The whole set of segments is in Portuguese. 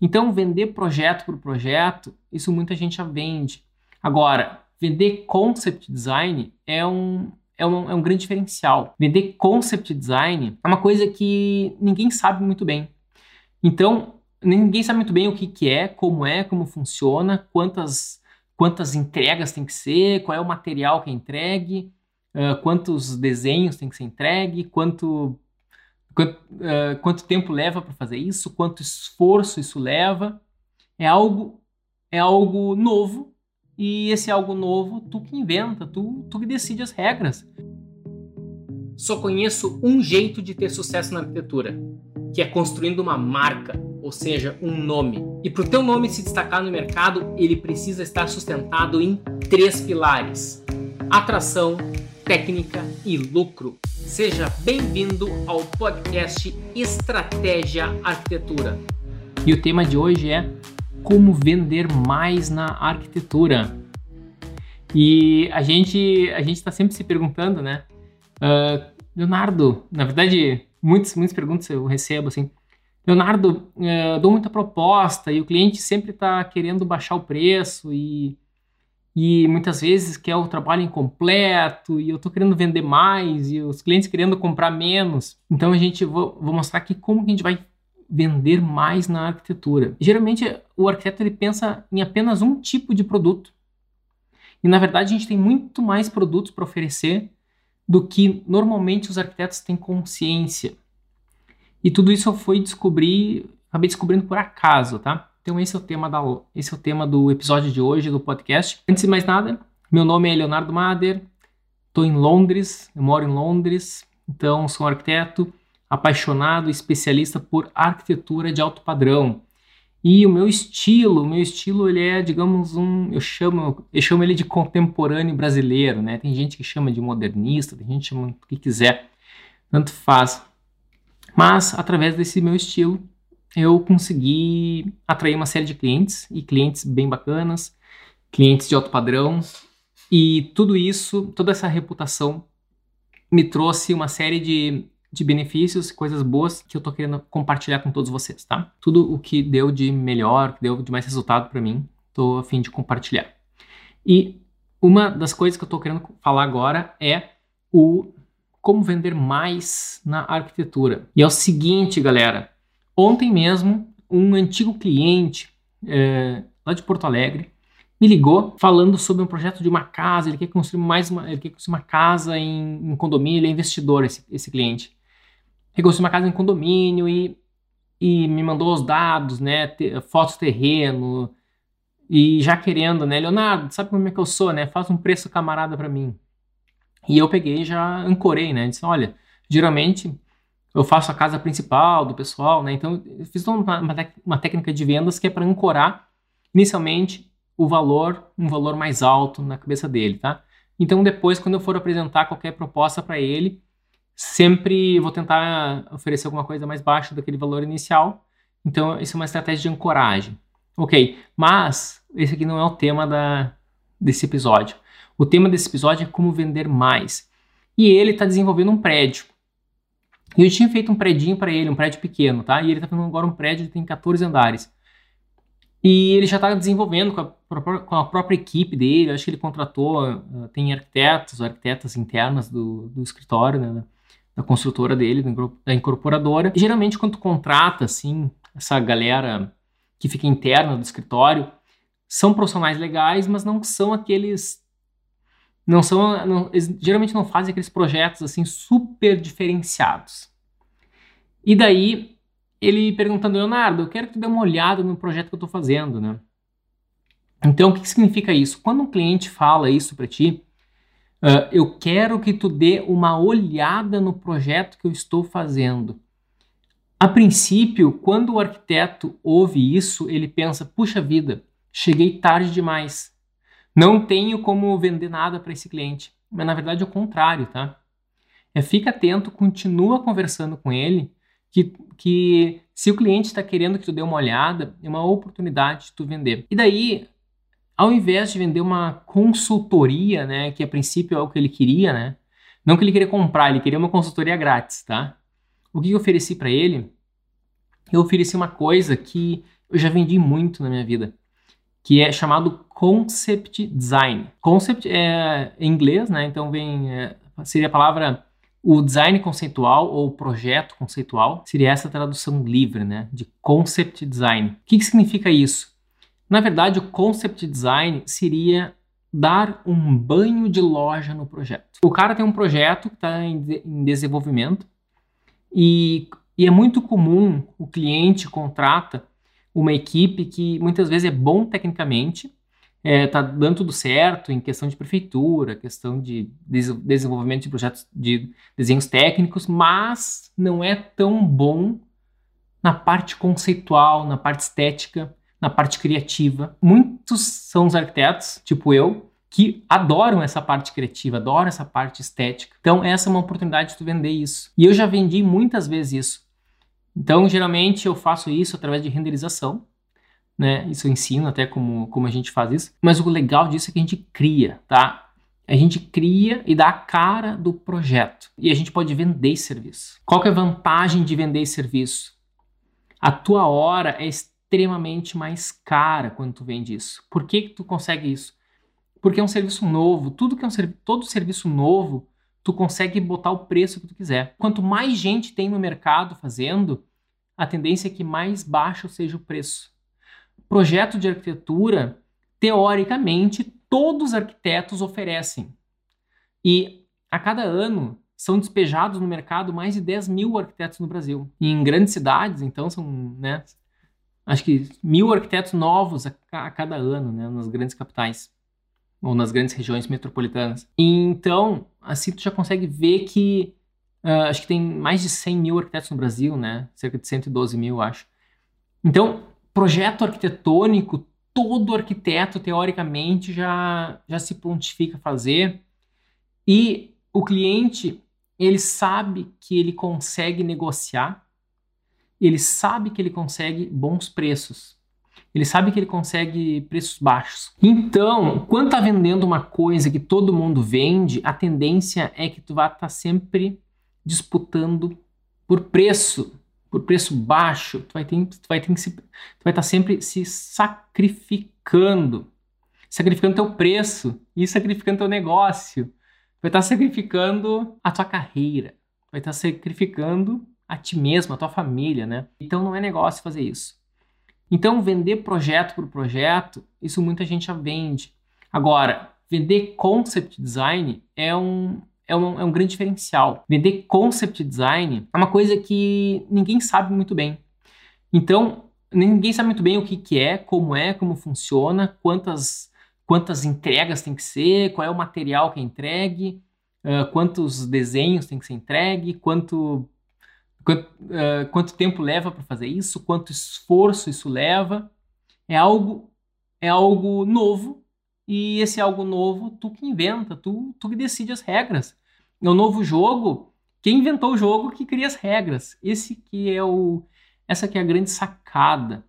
Então, vender projeto por projeto, isso muita gente já vende. Agora, vender concept design é um, é um, é um grande diferencial. Vender concept design é uma coisa que ninguém sabe muito bem. Então, ninguém sabe muito bem o que, que é, como é, como funciona, quantas, quantas entregas tem que ser, qual é o material que é entregue, uh, quantos desenhos tem que ser entregue, quanto, quanto, uh, quanto tempo leva para fazer isso, quanto esforço isso leva. É algo, é algo novo e esse algo novo tu que inventa, tu, tu que decide as regras. Só conheço um jeito de ter sucesso na arquitetura, que é construindo uma marca, ou seja, um nome. E para o teu nome se destacar no mercado, ele precisa estar sustentado em três pilares: atração, técnica e lucro. Seja bem-vindo ao podcast Estratégia Arquitetura. E o tema de hoje é como vender mais na arquitetura. E a gente a gente está sempre se perguntando, né? Uh, Leonardo, na verdade, muitas muitas perguntas eu recebo assim. Leonardo, uh, dou muita proposta e o cliente sempre está querendo baixar o preço e, e muitas vezes quer o trabalho incompleto e eu estou querendo vender mais e os clientes querendo comprar menos. Então a gente vou, vou mostrar aqui como que a gente vai vender mais na arquitetura. Geralmente o arquiteto ele pensa em apenas um tipo de produto. E na verdade a gente tem muito mais produtos para oferecer do que normalmente os arquitetos têm consciência. E tudo isso eu fui descobrir, acabei descobrindo por acaso, tá? Então esse é o tema da esse é o tema do episódio de hoje do podcast. Antes de mais nada, meu nome é Leonardo Mader, estou em Londres, eu moro em Londres, então sou um arquiteto apaixonado, especialista por arquitetura de alto padrão. E o meu estilo, o meu estilo ele é, digamos, um, eu chamo, eu chamo ele de contemporâneo brasileiro, né? Tem gente que chama de modernista, tem gente que chama o que quiser, tanto faz. Mas através desse meu estilo, eu consegui atrair uma série de clientes e clientes bem bacanas, clientes de alto padrão, e tudo isso, toda essa reputação me trouxe uma série de de benefícios, coisas boas que eu tô querendo compartilhar com todos vocês, tá? Tudo o que deu de melhor, que deu de mais resultado para mim, tô a fim de compartilhar. E uma das coisas que eu tô querendo falar agora é o como vender mais na arquitetura. E é o seguinte, galera. Ontem mesmo, um antigo cliente é, lá de Porto Alegre me ligou falando sobre um projeto de uma casa. Ele quer construir mais uma, ele quer construir uma casa em, em condomínio. Ele é investidor, esse, esse cliente reconstruiu uma casa em condomínio e, e me mandou os dados, né, te, fotos terreno, e já querendo, né, Leonardo, sabe como é que eu sou, né, faz um preço camarada para mim. E eu peguei e já ancorei, né, disse, olha, geralmente eu faço a casa principal do pessoal, né, então eu fiz uma, uma, técnica de vendas que é para ancorar inicialmente o valor, um valor mais alto na cabeça dele, tá? Então depois, quando eu for apresentar qualquer proposta para ele, sempre vou tentar oferecer alguma coisa mais baixa daquele valor inicial. Então, isso é uma estratégia de ancoragem. Ok, mas esse aqui não é o tema da, desse episódio. O tema desse episódio é como vender mais. E ele está desenvolvendo um prédio. E eu tinha feito um predinho para ele, um prédio pequeno, tá? E ele está fazendo agora um prédio que tem 14 andares. E ele já está desenvolvendo com a, com a, própria equipe dele. Acho que ele contratou, ah, tem arquitetos, arquitetas internas do, do escritório, né? da construtora dele, da incorporadora. E, geralmente, quando tu contrata, assim, essa galera que fica interna do escritório, são profissionais legais, mas não são aqueles. Não são. Não, eles geralmente não fazem aqueles projetos, assim, super diferenciados. E daí, ele perguntando, Leonardo, eu quero que tu dê uma olhada no projeto que eu estou fazendo, né? Então, o que, que significa isso? Quando um cliente fala isso para ti, Uh, eu quero que tu dê uma olhada no projeto que eu estou fazendo. A princípio, quando o arquiteto ouve isso, ele pensa: puxa vida, cheguei tarde demais. Não tenho como vender nada para esse cliente. Mas na verdade é o contrário, tá? É, fica atento, continua conversando com ele, que, que se o cliente está querendo que tu dê uma olhada, é uma oportunidade de tu vender. E daí, ao invés de vender uma consultoria, né, que a princípio é o que ele queria, né, não que ele queria comprar, ele queria uma consultoria grátis, tá? O que eu ofereci para ele? Eu ofereci uma coisa que eu já vendi muito na minha vida, que é chamado Concept Design. Concept é em inglês, né? Então vem é, seria a palavra o design conceitual ou projeto conceitual seria essa tradução livre, né? De concept design. O que, que significa isso? Na verdade, o concept design seria dar um banho de loja no projeto. O cara tem um projeto que está em, de em, desenvolvimento e, e é muito comum o cliente contrata uma equipe que muitas vezes é bom tecnicamente, está é, dando tudo certo em questão de prefeitura, questão de des desenvolvimento de projetos de desenhos técnicos, mas não é tão bom na parte conceitual, na parte estética, na parte criativa. Muitos são os arquitetos, tipo eu, que adoram essa parte criativa, adoram essa parte estética. Então, essa é uma oportunidade de tu vender isso. E eu já vendi muitas vezes isso. Então, geralmente eu faço isso através de renderização, né? Isso eu ensino até como, como a gente faz isso. Mas o legal disso é que a gente cria, tá? A gente cria e dá a cara do projeto. E a gente pode vender esse serviço. Qual que é a vantagem de vender esse serviço? A tua hora é extremamente mais cara quando tu vende isso. Por que, que tu consegue isso? Porque é um serviço novo. Tudo que é um serviço, todo serviço novo, tu consegue botar o preço que tu quiser. Quanto mais gente tem no mercado fazendo, a tendência é que mais baixo seja o preço. Projeto de arquitetura, teoricamente, todos os arquitetos oferecem. E a cada ano são despejados no mercado mais de 10 mil arquitetos no Brasil. E em grandes cidades, então, são né, acho que mil arquitetos novos a, a cada ano, né, nas grandes capitais ou nas grandes regiões metropolitanas. Então, assim, tu já consegue ver que uh, acho que tem mais de 100 mil arquitetos no Brasil, né? Cerca de 112 mil, acho. Então, projeto arquitetônico, todo arquiteto, teoricamente, já, já se pontifica a fazer. E o cliente, ele sabe que ele consegue negociar ele sabe que ele consegue bons preços. Ele sabe que ele consegue preços baixos. Então, quando tá vendendo uma coisa que todo mundo vende, a tendência é que tu vai estar tá sempre disputando por preço, por preço baixo. Tu vai ter, tu vai ter que se, tu vai estar tá sempre se sacrificando, sacrificando teu preço e sacrificando teu negócio. Vai estar tá sacrificando a tua carreira. Vai estar tá sacrificando a ti mesmo, a tua família, né? Então não é negócio fazer isso. Então vender projeto por projeto, isso muita gente já vende. Agora, vender concept design é um, é um, é um grande diferencial. Vender concept design é uma coisa que ninguém sabe muito bem. Então, ninguém sabe muito bem o que, que é, como é, como funciona, quantas, quantas entregas tem que ser, qual é o material que é entregue, uh, quantos desenhos tem que ser entregue, quanto Quanto, uh, quanto tempo leva para fazer isso? Quanto esforço isso leva? É algo, é algo novo e esse algo novo tu que inventa, tu, tu que decide as regras. É novo jogo. Quem inventou o jogo que cria as regras. Esse que é o, essa que é a grande sacada.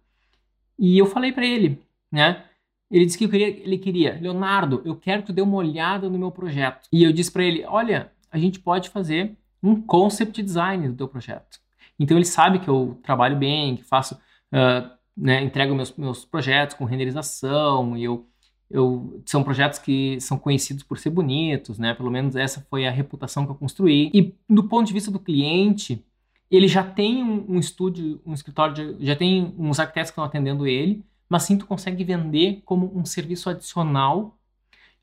E eu falei para ele, né? Ele disse que queria, ele queria, Leonardo, eu quero que tu dê uma olhada no meu projeto. E eu disse para ele, olha, a gente pode fazer um concept design do teu projeto. Então ele sabe que eu trabalho bem, que faço, uh, né, entrego meus, meus projetos com renderização, e eu, eu, são projetos que são conhecidos por ser bonitos, né? Pelo menos essa foi a reputação que eu construí. E do ponto de vista do cliente, ele já tem um, um estúdio, um escritório, de, já tem uns arquitetos que estão atendendo ele, mas sim tu consegue vender como um serviço adicional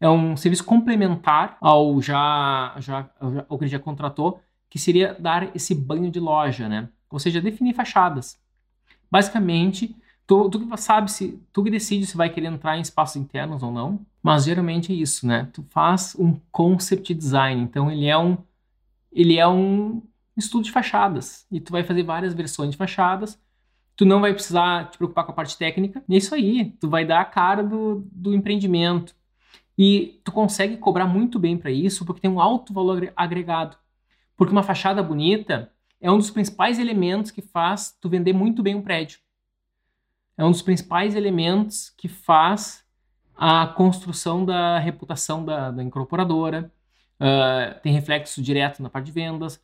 é um serviço complementar ao já, já ao que ele já contratou, que seria dar esse banho de loja, né? Ou seja, definir fachadas. Basicamente, tu, tu que sabe se tu que decide se vai querer entrar em espaços internos ou não, mas geralmente é isso, né? Tu faz um concept design, então ele é um ele é um estudo de fachadas e tu vai fazer várias versões de fachadas. Tu não vai precisar te preocupar com a parte técnica. E é isso aí, tu vai dar a cara do, do empreendimento. E tu consegue cobrar muito bem para isso porque tem um alto valor agregado. Porque uma fachada bonita é um dos principais elementos que faz tu vender muito bem um prédio. É um dos principais elementos que faz a construção da reputação da, da incorporadora. Uh, tem reflexo direto na parte de vendas.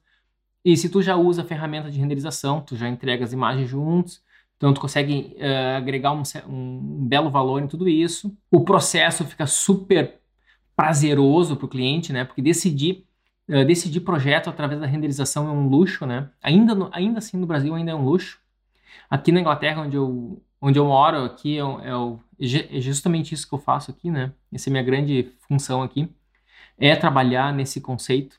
E se tu já usa a ferramenta de renderização, tu já entrega as imagens juntos, Então, tu consegue uh, agregar um, um, belo valor em tudo isso. O processo fica super prazeroso para o cliente, né? Porque decidir, uh, decidir projeto através da renderização é um luxo, né? Ainda, no, ainda assim, no Brasil ainda é um luxo. Aqui na Inglaterra, onde eu, onde eu moro, aqui é, é, é justamente isso que eu faço aqui, né? Essa é minha grande função aqui. É trabalhar nesse conceito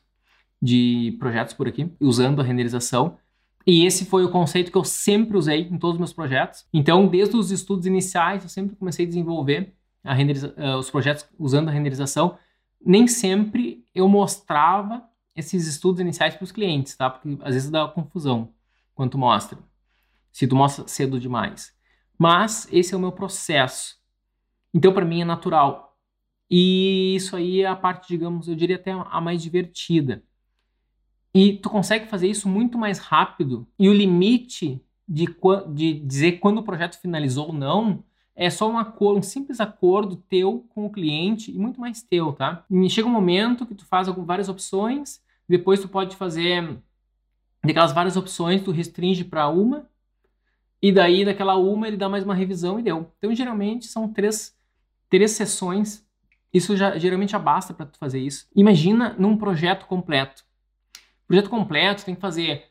de projetos por aqui, usando a renderização. E esse foi o conceito que eu sempre usei em todos os meus projetos. Então, desde os estudos iniciais, eu sempre comecei a desenvolver a uh, os projetos usando a renderização. Nem sempre eu mostrava esses estudos iniciais para os clientes, tá? Porque às vezes dá confusão quando tu mostra. Se tu mostra cedo demais. Mas esse é o meu processo. Então, para mim é natural. E isso aí é a parte, digamos, eu diria até a mais divertida. E tu consegue fazer isso muito mais rápido. E o limite de, de dizer quando o projeto finalizou ou não é só um acordo, um simples acordo teu com o cliente e muito mais teu, tá? E chega um momento que tu faz várias opções, depois tu pode fazer daquelas várias opções, tu restringe para uma, e daí daquela uma ele dá mais uma revisão e deu. Então geralmente são três, três sessões, isso já geralmente já basta para tu fazer isso. Imagina num projeto completo. Projeto completo tem que fazer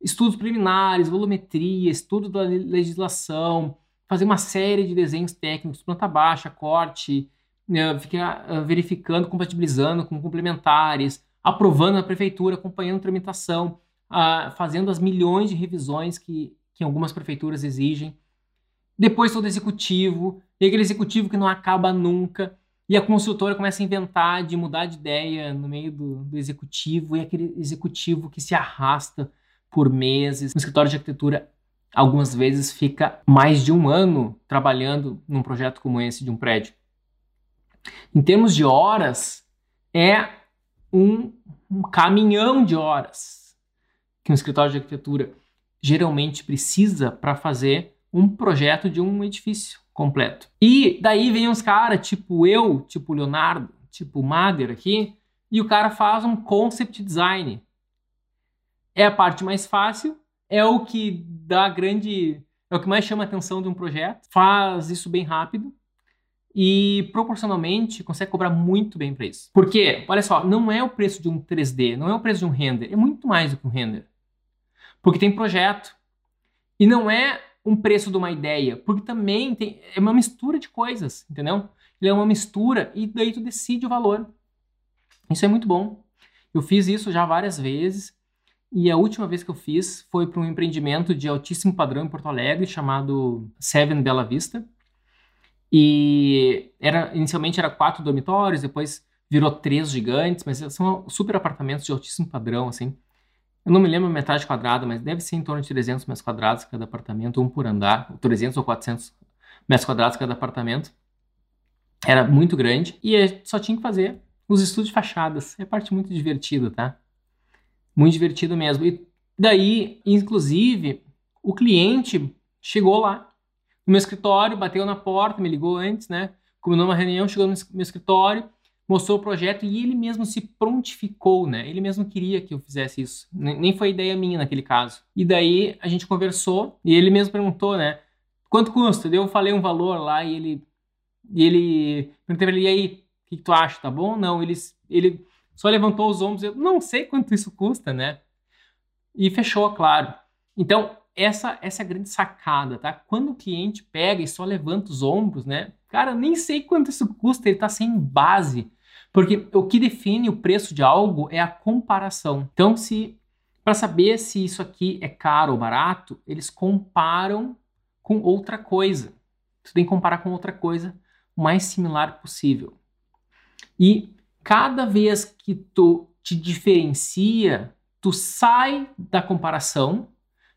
estudos preliminares, volumetria, estudo da legislação, fazer uma série de desenhos técnicos, planta baixa, corte, né, ficar uh, verificando, compatibilizando com complementares, aprovando na prefeitura, acompanhando tramitação, uh, fazendo as milhões de revisões que, que algumas prefeituras exigem. Depois todo executivo, e aquele executivo que não acaba nunca. E a consultora começa a inventar de mudar de ideia no meio do, do executivo, e aquele executivo que se arrasta por meses. No escritório de arquitetura, algumas vezes fica mais de um ano trabalhando num projeto como esse de um prédio. Em termos de horas, é um, um caminhão de horas que um escritório de arquitetura geralmente precisa para fazer um projeto de um edifício completo. E daí vem uns caras, tipo eu, tipo Leonardo, tipo Mader aqui, e o cara faz um concept design. É a parte mais fácil, é o que dá grande. É o que mais chama a atenção de um projeto. Faz isso bem rápido e proporcionalmente consegue cobrar muito bem para isso. Porque, olha só, não é o preço de um 3D, não é o preço de um render, é muito mais do que um render. Porque tem projeto. E não é um preço de uma ideia, porque também tem, é uma mistura de coisas, entendeu? Ele é uma mistura e daí tu decide o valor. Isso é muito bom. Eu fiz isso já várias vezes e a última vez que eu fiz foi para um empreendimento de altíssimo padrão em Porto Alegre chamado Seven Bela Vista. E era inicialmente era quatro dormitórios, depois virou três gigantes, mas são super apartamentos de altíssimo padrão, assim. Eu não me lembro a metade quadrada, mas deve ser em torno de 300 metros quadrados cada apartamento, um por andar, 300 ou 400 metros quadrados cada apartamento. Era muito grande e só tinha que fazer os estudos de fachadas. É parte muito divertida, tá? Muito divertido mesmo. E daí, inclusive, o cliente chegou lá no meu escritório, bateu na porta, me ligou antes, né? Combinou uma reunião, chegou no meu escritório mostrou o projeto e ele mesmo se prontificou, né? Ele mesmo queria que eu fizesse isso. Nem foi ideia minha naquele caso. E daí a gente conversou e ele mesmo perguntou, né? Quanto custa? Eu falei um valor lá e ele e ele ele, e aí, o que, que, tu acha? Tá bom? Não, ele, ele só levantou os ombros, eu não sei quanto isso custa, né? E fechou, claro. Então, essa, essa é a grande sacada, tá? Quando o cliente pega e só levanta os ombros, né? Cara, nem sei quanto isso custa, ele tá sem base. Porque o que define o preço de algo é a comparação. Então, se para saber se isso aqui é caro ou barato, eles comparam com outra coisa. Você tem que comparar com outra coisa o mais similar possível. E cada vez que tu te diferencia, tu sai da comparação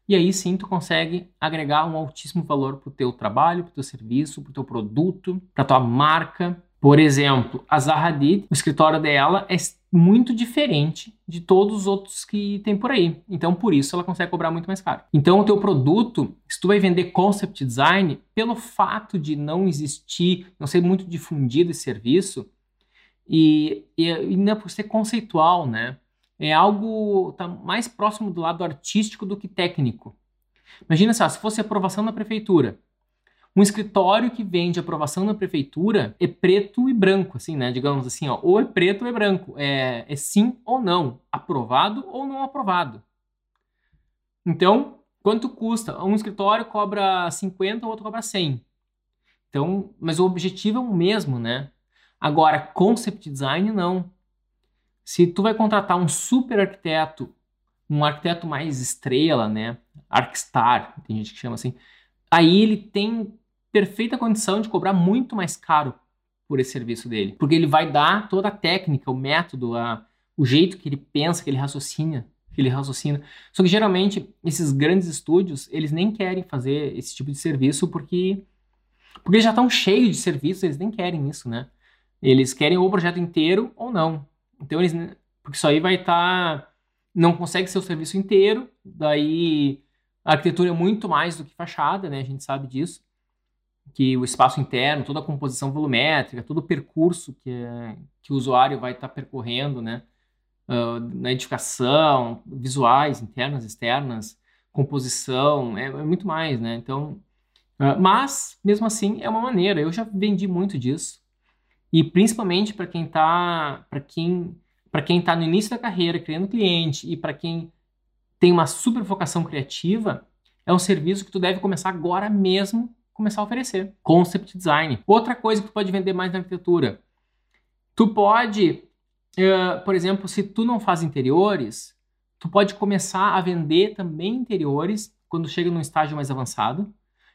e aí sim tu consegue agregar um altíssimo valor para o teu trabalho, para o teu serviço, para o teu produto, para tua marca, por exemplo, a Zaha Hadid, o escritório dela é muito diferente de todos os outros que tem por aí. Então, por isso ela consegue cobrar muito mais caro. Então, o teu produto, se tu vai vender concept design, pelo fato de não existir, não ser muito difundido esse serviço, e, e ainda por ser conceitual, né? É algo tá mais próximo do lado artístico do que técnico. Imagina só, se fosse aprovação da prefeitura. Um escritório que vende aprovação da prefeitura é preto e branco, assim, né? Digamos assim, ó, ou é preto ou é branco. É, é sim ou não. Aprovado ou não aprovado. Então, quanto custa? Um escritório cobra 50, o outro cobra 100. Então, mas o objetivo é o mesmo, né? Agora, concept design não. Se tu vai contratar um super arquiteto, um arquiteto mais estrela, né? Arcstar, tem gente que chama assim. Aí ele tem perfeita condição de cobrar muito mais caro por esse serviço dele, porque ele vai dar toda a técnica, o método, a, o jeito que ele pensa, que ele raciocina, que ele raciocina. Só que geralmente esses grandes estúdios, eles nem querem fazer esse tipo de serviço porque porque já estão cheios de serviços, eles nem querem isso, né? Eles querem o projeto inteiro ou não. Então eles porque isso aí vai estar tá, não consegue ser o serviço inteiro, daí a arquitetura é muito mais do que fachada, né? A gente sabe disso que o espaço interno, toda a composição volumétrica, todo o percurso que, que o usuário vai estar tá percorrendo, né? Uh, na edificação, visuais, internas, externas, composição, é, é muito mais, né? Então, uh, mas, mesmo assim, é uma maneira. Eu já vendi muito disso. E principalmente para quem está para quem, quem tá no início da carreira, criando cliente, e para quem tem uma super vocação criativa, é um serviço que tu deve começar agora mesmo começar a oferecer. Concept design. Outra coisa que tu pode vender mais na arquitetura. Tu pode, uh, por exemplo, se tu não faz interiores, tu pode começar a vender também interiores quando chega num estágio mais avançado.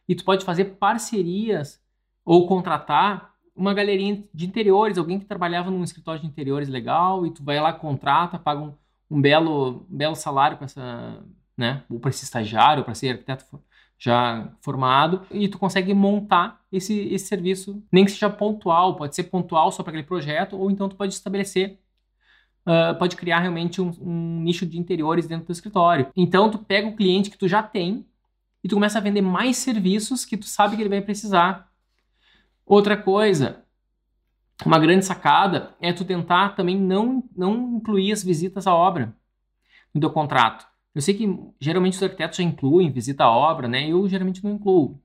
E tu pode fazer parcerias ou contratar uma galerinha de interiores, alguém que trabalhava num escritório de interiores legal, e tu vai lá, contrata, paga um, um belo, um belo salário para essa, né, ou para esse estagiário, para ser arquiteto já formado e tu consegue montar esse, esse serviço, nem que seja pontual, pode ser pontual só para aquele projeto, ou então tu pode estabelecer, uh, pode criar realmente um, um, nicho de interiores dentro do escritório. Então tu pega o cliente que tu já tem e tu começa a vender mais serviços que tu sabe que ele vai precisar. Outra coisa, uma grande sacada é tu tentar também não, não incluir as visitas à obra no teu contrato. Eu sei que geralmente os arquitetos já incluem visita à obra, né? Eu geralmente não incluo.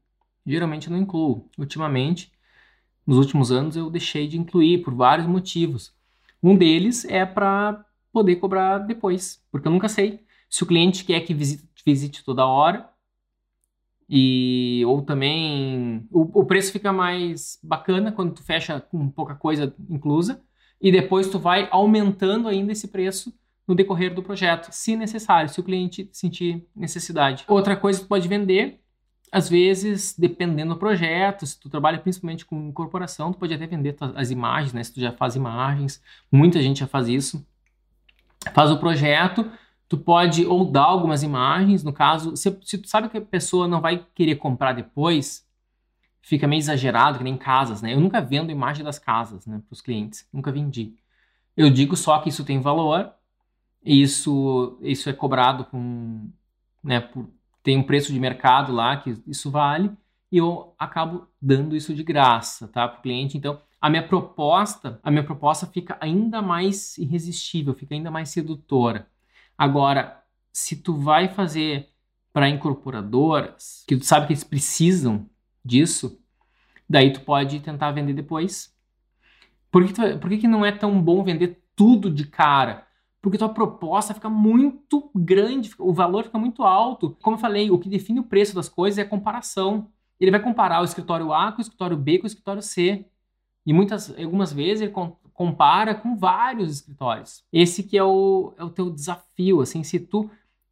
Geralmente não incluo. Ultimamente, nos últimos anos, eu deixei de incluir por vários motivos. Um deles é para poder cobrar depois, porque eu nunca sei se o cliente quer que visite, visite toda hora e ou também o, o, preço fica mais bacana quando tu fecha com pouca coisa inclusa e depois tu vai aumentando ainda esse preço no decorrer do projeto, se necessário, se o cliente sentir necessidade. Outra coisa que tu pode vender, às vezes, dependendo do projeto, se tu trabalha principalmente com incorporação, tu pode até vender as imagens, né? Se tu já faz imagens, muita gente já faz isso. Faz o projeto, tu pode ou dar algumas imagens, no caso, se, se tu sabe que a pessoa não vai querer comprar depois, fica meio exagerado, que nem casas, né? Eu nunca vendo imagem das casas, né, para os clientes, nunca vendi. Eu digo só que isso tem valor isso, isso é cobrado com, né, por, tem um preço de mercado lá que isso vale e eu acabo dando isso de graça, tá, para o cliente. Então, a minha proposta, a minha proposta fica ainda mais irresistível, fica ainda mais sedutora. Agora, se tu vai fazer para incorporadoras, que tu sabe que eles precisam disso, daí tu pode tentar vender depois. Por que, tu, por que, que não é tão bom vender tudo de cara? Porque tua proposta fica muito grande, o valor fica muito alto. Como eu falei, o que define o preço das coisas é a comparação. Ele vai comparar o escritório A com o escritório B com o escritório C. E muitas, algumas vezes ele compara com vários escritórios. Esse que é o, é o teu desafio, assim, se tu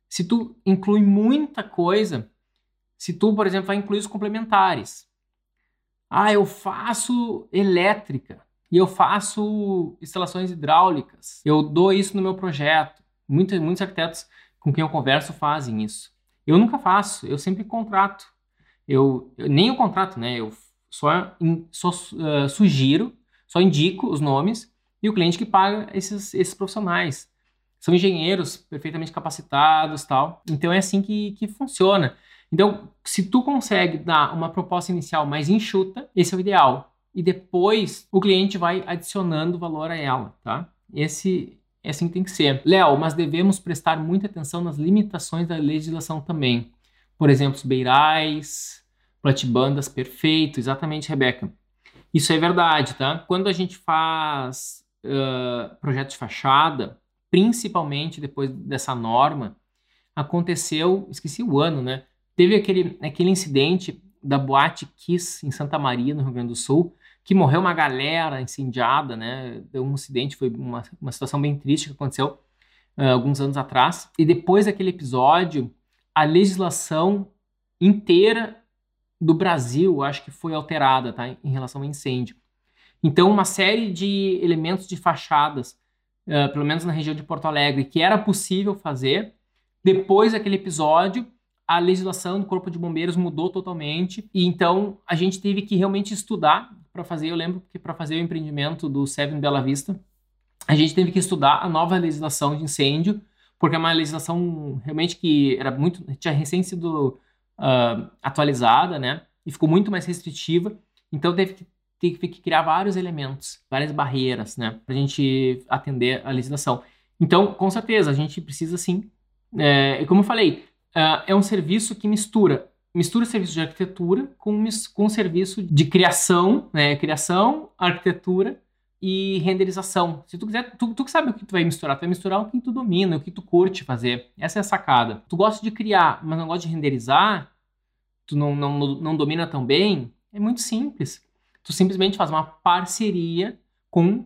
se tu inclui muita coisa, se tu, por exemplo, vai incluir os complementares. Ah, eu faço elétrica e eu faço instalações hidráulicas. Eu dou isso no meu projeto. Muitos, muitos arquitetos com quem eu converso fazem isso. Eu nunca faço, eu sempre contrato. Eu, eu nem o contrato, né? Eu só, só uh, sugiro, só indico os nomes e o cliente que paga esses, esses profissionais. São engenheiros perfeitamente capacitados tal. Então é assim que, que funciona. Então, se tu consegue dar uma proposta inicial mais enxuta, esse é o ideal e depois o cliente vai adicionando valor a ela, tá? Esse é assim que tem que ser. Léo, mas devemos prestar muita atenção nas limitações da legislação também. por exemplo, os beirais, platibandas, perfeito, exatamente, Rebeca. Isso é verdade, tá? Quando a gente faz uh, projeto de fachada, principalmente depois dessa norma, aconteceu, esqueci o ano, né? Teve aquele, aquele incidente da Boate Kiss em Santa Maria, no Rio Grande do Sul, que morreu uma galera incendiada, né? Deu um incidente, foi uma, uma situação bem triste que aconteceu uh, alguns anos atrás. E depois daquele episódio, a legislação inteira do Brasil, acho que foi alterada, tá? Em relação ao incêndio. Então, uma série de elementos de fachadas, uh, pelo menos na região de Porto Alegre, que era possível fazer, depois daquele episódio, a legislação do Corpo de Bombeiros mudou totalmente e então a gente teve que realmente estudar para fazer. Eu lembro que para fazer o empreendimento do Seven Bela Vista, a gente teve que estudar a nova legislação de incêndio, porque é uma legislação realmente que era muito tinha recém sido uh, atualizada, né? E ficou muito mais restritiva. Então teve que teve que criar vários elementos, várias barreiras, né, para a gente atender a legislação. Então, com certeza, a gente precisa sim. É, e como eu falei, uh, é um serviço que mistura mistura serviço de arquitetura com, com serviço de criação, né? Criação, arquitetura e renderização. Se tu quiser, tu, tu que sabe o que tu vai misturar, tu vai misturar o que tu domina, o que tu curte fazer. Essa é a sacada. Tu gosta de criar, mas não gosta de renderizar, tu não, não, não domina tão bem, é muito simples. Tu simplesmente faz uma parceria com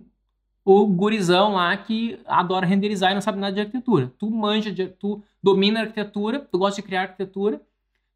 o gurizão lá que adora renderizar e não sabe nada de arquitetura. Tu manja, de, tu domina a arquitetura, tu gosta de criar arquitetura,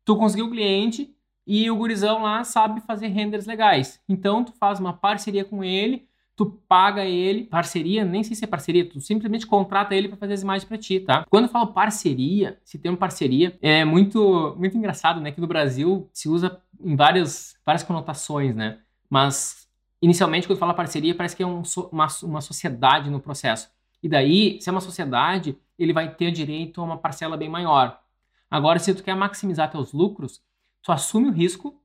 tu conseguiu o cliente e o gurizão lá sabe fazer renders legais. Então tu faz uma parceria com ele, tu paga ele, parceria, nem sei se é parceria, tu simplesmente contrata ele para fazer as imagens para ti, tá? Quando eu falo parceria, se tem uma parceria, é muito muito engraçado, né, que no Brasil se usa em várias várias conotações, né? Mas inicialmente, quando fala parceria, parece que é um, uma, uma sociedade no processo. E daí, se é uma sociedade, ele vai ter direito a uma parcela bem maior. Agora, se tu quer maximizar teus lucros, tu assume o risco,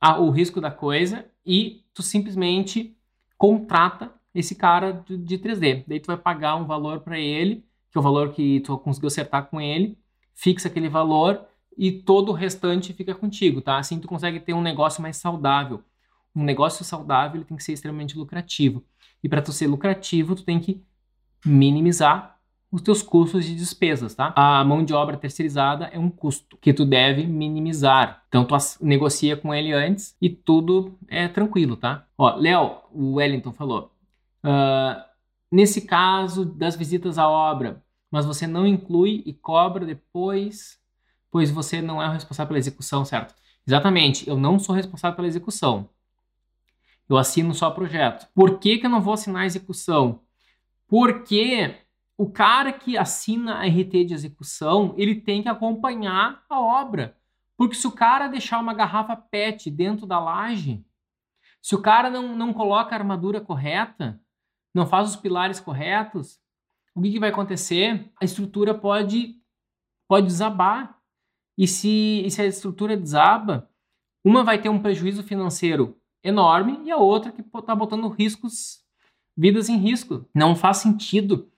a, o risco da coisa, e tu simplesmente contrata esse cara de, de 3D. Daí tu vai pagar um valor para ele, que é o valor que tu conseguiu acertar com ele, fixa aquele valor e todo o restante fica contigo, tá? Assim tu consegue ter um negócio mais saudável um negócio saudável ele tem que ser extremamente lucrativo. E para tu ser lucrativo, tu tem que minimizar os teus custos de despesas, tá? A mão de obra terceirizada é um custo que tu deve minimizar. Então tu negocia com ele antes e tudo é tranquilo, tá? Ó, Léo, o Wellington falou. Uh, nesse caso das visitas à obra, mas você não inclui e cobra depois, pois você não é o responsável pela execução, certo? Exatamente, eu não sou responsável pela execução. Eu assino só projeto. Por que, que eu não vou assinar a execução? Porque o cara que assina a RT de execução, ele tem que acompanhar a obra. Porque se o cara deixar uma garrafa PET dentro da laje, se o cara não, não coloca a armadura correta, não faz os pilares corretos, o que, que vai acontecer? A estrutura pode, pode desabar. E se, e se a estrutura desaba, uma vai ter um prejuízo financeiro enorme e a outra que está botando riscos, vidas em risco. Não faz sentido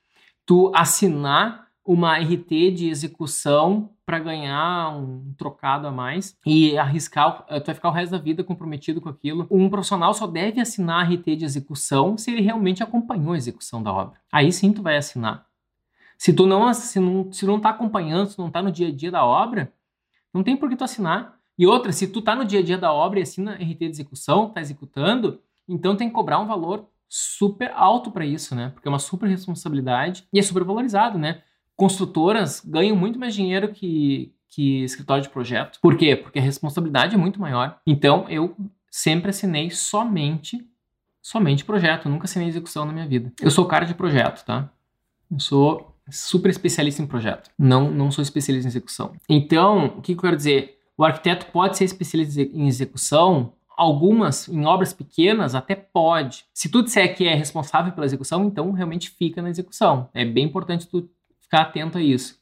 tu assinar uma RT de execução para ganhar um trocado a mais e arriscar, tu vai ficar o resto da vida comprometido com aquilo. Um profissional só deve assinar a RT de execução se ele realmente acompanhou a execução da obra. Aí sim tu vai assinar. Se tu não se não, se não tá acompanhando, se não tá no dia a dia da obra, não tem por que tu assinar. E outra, se tu tá no dia a dia da obra e assina RT de execução, tá executando, então tem que cobrar um valor super alto para isso, né? Porque é uma super responsabilidade e é super valorizado, né? Construtoras ganham muito mais dinheiro que, que escritório de projeto. Por quê? Porque a responsabilidade é muito maior. Então eu sempre assinei somente somente projeto, nunca assinei execução na minha vida. Eu sou cara de projeto, tá? Eu sou super especialista em projeto. Não, não sou especialista em execução. Então, o que, que eu quero dizer? O arquiteto pode ser especialista em execução, algumas em obras pequenas até pode. Se tu disser que é responsável pela execução, então realmente fica na execução. É bem importante tu ficar atento a isso.